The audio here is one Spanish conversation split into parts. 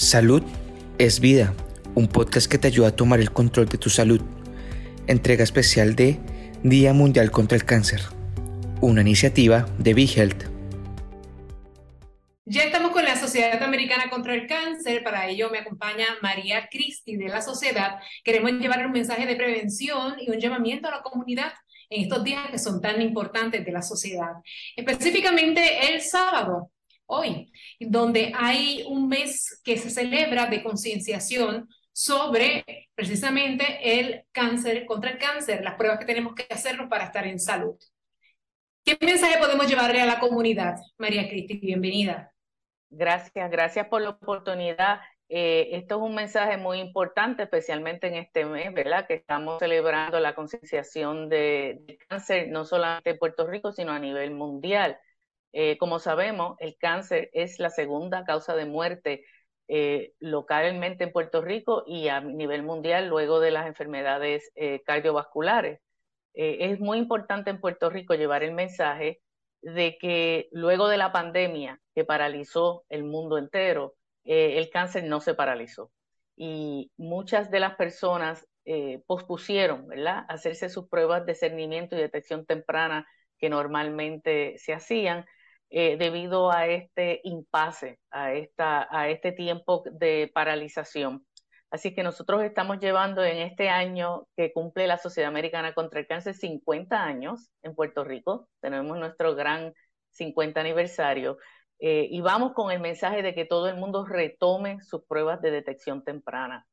Salud es vida, un podcast que te ayuda a tomar el control de tu salud. Entrega especial de Día Mundial contra el Cáncer, una iniciativa de BeHealth. Ya estamos con la Sociedad Americana contra el Cáncer. Para ello me acompaña María Cristi de la Sociedad. Queremos llevar un mensaje de prevención y un llamamiento a la comunidad en estos días que son tan importantes de la sociedad. Específicamente el sábado, hoy, donde hay un mes que se celebra de concienciación sobre precisamente el cáncer, contra el cáncer, las pruebas que tenemos que hacernos para estar en salud. ¿Qué mensaje podemos llevarle a la comunidad? María Cristi, bienvenida. Gracias, gracias por la oportunidad. Eh, esto es un mensaje muy importante, especialmente en este mes, ¿verdad? Que estamos celebrando la concienciación de, de cáncer, no solamente en Puerto Rico, sino a nivel mundial. Eh, como sabemos, el cáncer es la segunda causa de muerte eh, localmente en Puerto Rico y a nivel mundial luego de las enfermedades eh, cardiovasculares. es muy importante en Puerto Rico llevar el mensaje de que luego de la pandemia que paralizó el mundo entero, el cáncer no se paralizó. Y muchas de las personas pospusieron, hacerse sus pruebas de cernimiento y detección temprana que normalmente se hacían eh, debido a este impasse, a, esta, a este tiempo de paralización. Así que nosotros estamos llevando en este año que cumple la Sociedad Americana contra el Cáncer 50 años en Puerto Rico. Tenemos nuestro gran 50 aniversario. Eh, y vamos con el mensaje de que todo el mundo retome sus pruebas de detección temprana.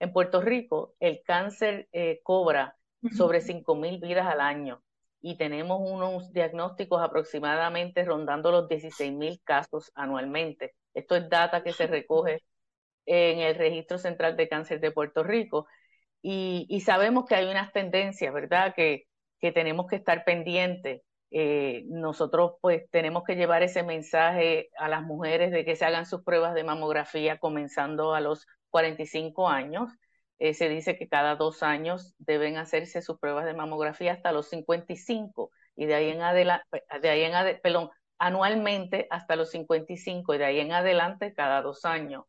En Puerto Rico, el cáncer eh, cobra sobre 5.000 vidas al año y tenemos unos diagnósticos aproximadamente rondando los 16 mil casos anualmente. Esto es data que se recoge en el Registro Central de Cáncer de Puerto Rico y, sabemos que hay unas tendencias, ¿verdad? Que, que tenemos que estar pendientes. Eh, nosotros pues tenemos que llevar ese mensaje a las mujeres de que se hagan sus pruebas de mamografía comenzando a los 45 años eh, se dice que cada dos años deben hacerse sus pruebas de mamografía hasta los 55 y de ahí en adelante, de ahí en perdón, anualmente hasta los 55 y de ahí en adelante cada dos años.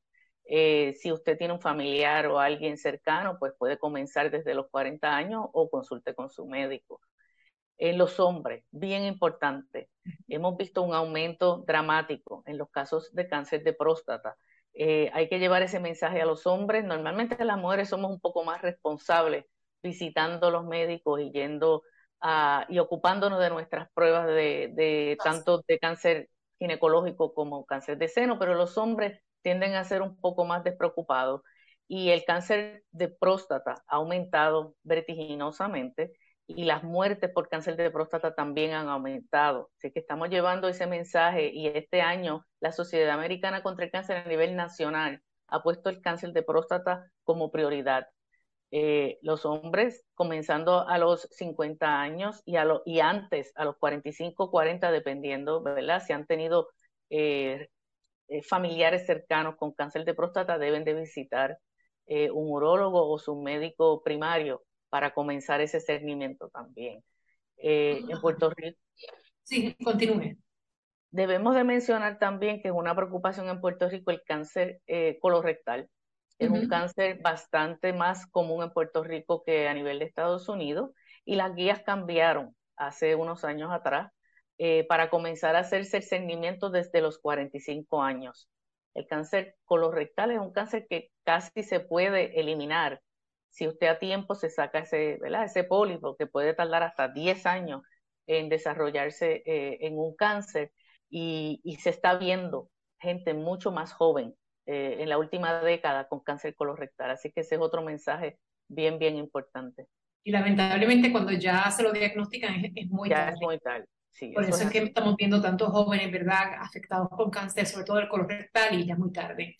Eh, si usted tiene un familiar o alguien cercano, pues puede comenzar desde los 40 años o consulte con su médico. En los hombres, bien importante, hemos visto un aumento dramático en los casos de cáncer de próstata. Eh, hay que llevar ese mensaje a los hombres. Normalmente las mujeres somos un poco más responsables visitando los médicos y yendo a, y ocupándonos de nuestras pruebas de, de tanto de cáncer ginecológico como cáncer de seno, pero los hombres tienden a ser un poco más despreocupados y el cáncer de próstata ha aumentado vertiginosamente y las muertes por cáncer de próstata también han aumentado. Así que estamos llevando ese mensaje y este año la Sociedad Americana contra el Cáncer a nivel nacional ha puesto el cáncer de próstata como prioridad. Eh, los hombres comenzando a los 50 años y, a lo, y antes, a los 45, 40, dependiendo, ¿verdad? Si han tenido eh, eh, familiares cercanos con cáncer de próstata, deben de visitar un urólogo o su médico primario para comenzar ese seguimiento también. Eh, en Puerto Rico. Sí, continúe. Debemos de mencionar también que es una preocupación en Puerto Rico el cáncer eh, colorectal. Es un cáncer bastante más común en Puerto Rico que a nivel de Estados Unidos y las guías cambiaron hace unos años atrás eh, para comenzar a hacerse el seguimiento desde los 45 años. El cáncer colorectal es un cáncer que casi se puede eliminar si usted a tiempo se saca ese, ¿verdad? ese pólipo que puede tardar hasta 10 años en desarrollarse eh, en un cáncer y, se está viendo gente mucho más joven eh, en la última década con cáncer colorectal. Así que ese es otro mensaje bien, bien importante. Y lamentablemente cuando ya se lo diagnostican es, muy ya es muy tarde. Por eso, es, que estamos viendo tantos jóvenes, ¿verdad?, afectados con cáncer, sobre todo el colorectal, y ya muy tarde.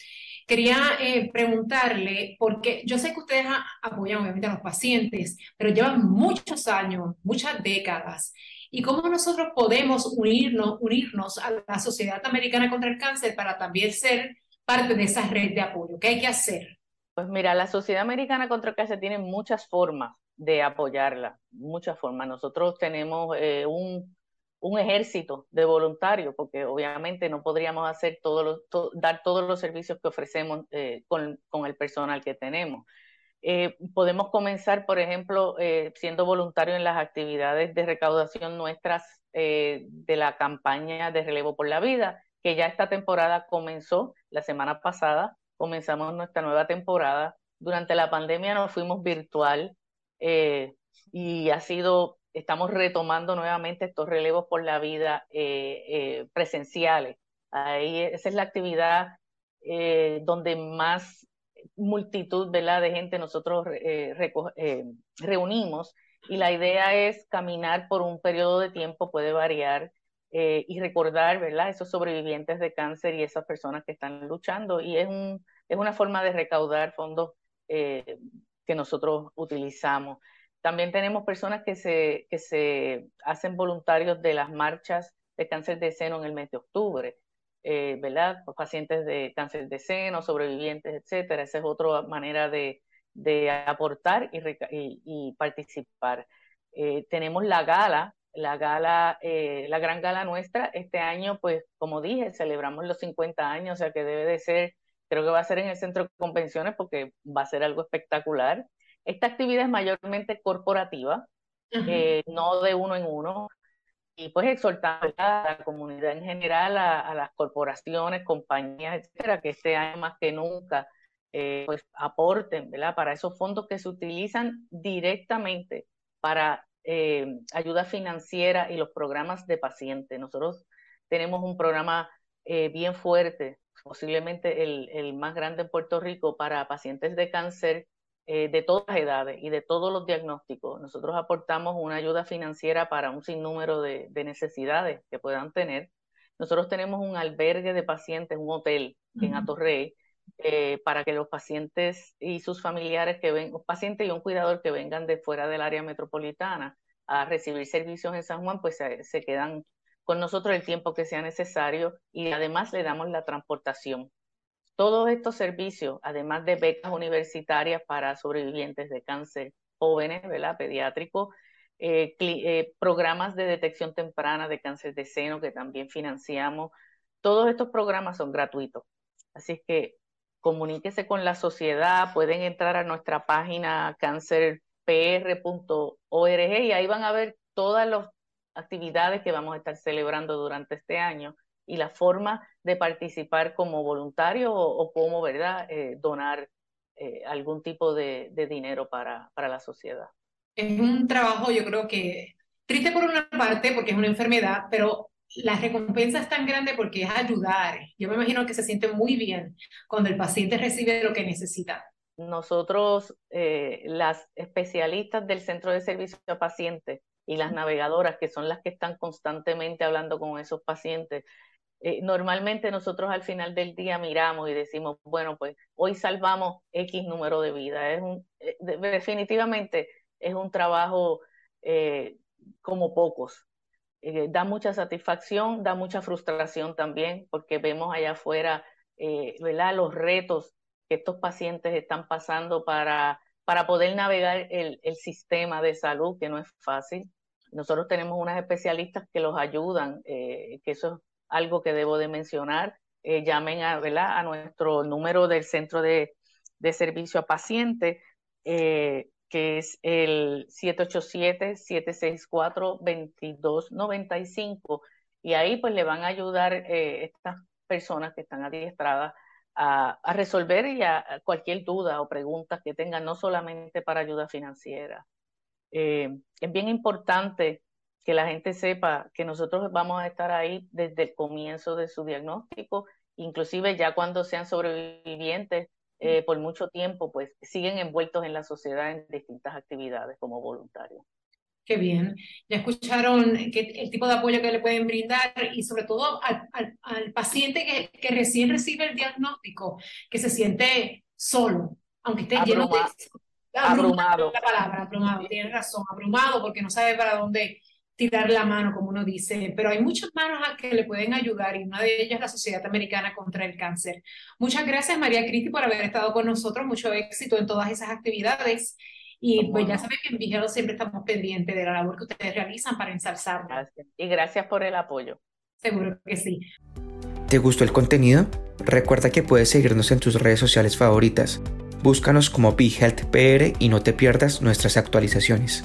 Quería eh, preguntarle, porque yo sé que ustedes apoyan obviamente a los pacientes, pero llevan muchos años, muchas décadas. ¿Y cómo nosotros podemos unirnos, unirnos a la Sociedad Americana contra el Cáncer para también ser parte de esa red de apoyo? ¿Qué hay que hacer? Pues mira, la Sociedad Americana contra el Cáncer tiene muchas formas de apoyarla, muchas formas. Nosotros tenemos eh, un un ejército de voluntarios, porque obviamente no podríamos hacer todos dar todos los servicios que ofrecemos eh, con, con, el personal que tenemos. Eh, podemos comenzar, por ejemplo, eh, siendo voluntarios en las actividades de recaudación nuestras de la campaña de relevo por la vida, que ya esta temporada comenzó la semana pasada, comenzamos nuestra nueva temporada. Durante la pandemia nos fuimos virtual y ha sido estamos retomando nuevamente estos relevos por la vida eh, eh, presenciales. Ahí, esa es la actividad eh, donde más multitud ¿verdad? de gente nosotros reunimos y la idea es caminar por un periodo de tiempo, puede variar, y recordar ¿verdad? esos sobrevivientes de cáncer y esas personas que están luchando. Y es, un, es una forma de recaudar fondos que nosotros utilizamos. También tenemos personas que se, que se hacen voluntarios de las marchas de cáncer de seno en el mes de octubre, eh, ¿verdad? Pacientes de cáncer de seno, sobrevivientes, etcétera. Esa es otra manera de, de aportar y, y, participar. Eh, tenemos la gala, la gala, eh, la gran gala nuestra. Este año, pues, como dije, celebramos los 50 años, o sea que debe de ser, creo que va a ser en el centro de convenciones porque va a ser algo espectacular. Esta actividad es mayormente corporativa, eh, no de uno en uno, y pues exhortar a la comunidad en general, a, las corporaciones, compañías, etcétera, que este año más que nunca eh, pues aporten, ¿verdad? Para esos fondos que se utilizan directamente para eh, ayuda financiera y los programas de pacientes. Nosotros tenemos un programa bien fuerte, posiblemente el, el, más grande en Puerto Rico para pacientes de cáncer eh, de todas las edades y de todos los diagnósticos. Nosotros aportamos una ayuda financiera para un sinnúmero de, necesidades que puedan tener. Nosotros tenemos un albergue de pacientes, un hotel en Atorrey, eh, para que los pacientes y sus familiares que ven, un paciente y un cuidador que vengan de fuera del área metropolitana a recibir servicios en San Juan, pues se quedan con nosotros el tiempo que sea necesario y además le damos la transportación todos estos servicios, además de becas universitarias para sobrevivientes de cáncer jóvenes, ¿verdad? Pediátricos, eh, eh, programas de detección temprana de cáncer de seno que también financiamos. Todos estos programas son gratuitos. Así que comuníquese con la sociedad, pueden entrar a nuestra página cancerpr.org y ahí van a ver todas las actividades que vamos a estar celebrando durante este año y la forma de participar como voluntario o, como, ¿verdad?, eh, donar eh, algún tipo de, dinero para, para la sociedad. Es un trabajo, yo creo que triste por una parte, porque es una enfermedad, pero la recompensa es tan grande porque es ayudar. Yo me imagino que se siente muy bien cuando el paciente recibe lo que necesita. Nosotros, eh, las especialistas del Centro de Servicio a Pacientes y las navegadoras, que son las que están constantemente hablando con esos pacientes, eh, normalmente nosotros al final del día miramos y decimos, bueno, pues hoy salvamos X número de vidas. Es eh, definitivamente es un trabajo eh, como pocos. da mucha satisfacción, da mucha frustración también, porque vemos allá afuera ¿verdad? los retos que estos pacientes están pasando para, para poder navegar el, el sistema de salud, que no es fácil. Nosotros tenemos unas especialistas que los ayudan, que eso algo que debo de mencionar, eh, llamen a, ¿verdad? a nuestro número del centro de, servicio a paciente, eh, que es el 787-764-2295, y ahí pues le van a ayudar eh, estas personas que están adiestradas a, a resolver y cualquier duda o preguntas que tengan, no solamente para ayuda financiera. es bien importante que la gente sepa que nosotros vamos a estar ahí desde el comienzo de su diagnóstico, inclusive ya cuando sean sobrevivientes eh, por mucho tiempo, pues siguen envueltos en la sociedad en distintas actividades como voluntarios. Qué bien. Ya escucharon el tipo de apoyo que le pueden brindar y sobre todo al, al, paciente que, que, recién recibe el diagnóstico, que se siente solo, aunque esté lleno de... Abrumado. La palabra, abrumado, tiene razón, abrumado porque no sabe para dónde tirar la mano, como uno dice, pero hay muchas manos a que le pueden ayudar y una de ellas es la Sociedad Americana contra el Cáncer. Muchas gracias, María Cristi, por haber estado con nosotros. Mucho éxito en todas esas actividades. Y pues ya saben que en Vigelo siempre estamos pendientes de la labor que ustedes realizan para ensalzarlo. Gracias. Y gracias por el apoyo. Seguro que sí. ¿Te gustó el contenido? Recuerda que puedes seguirnos en tus redes sociales favoritas. Búscanos como BeHealthPR y no te pierdas nuestras actualizaciones.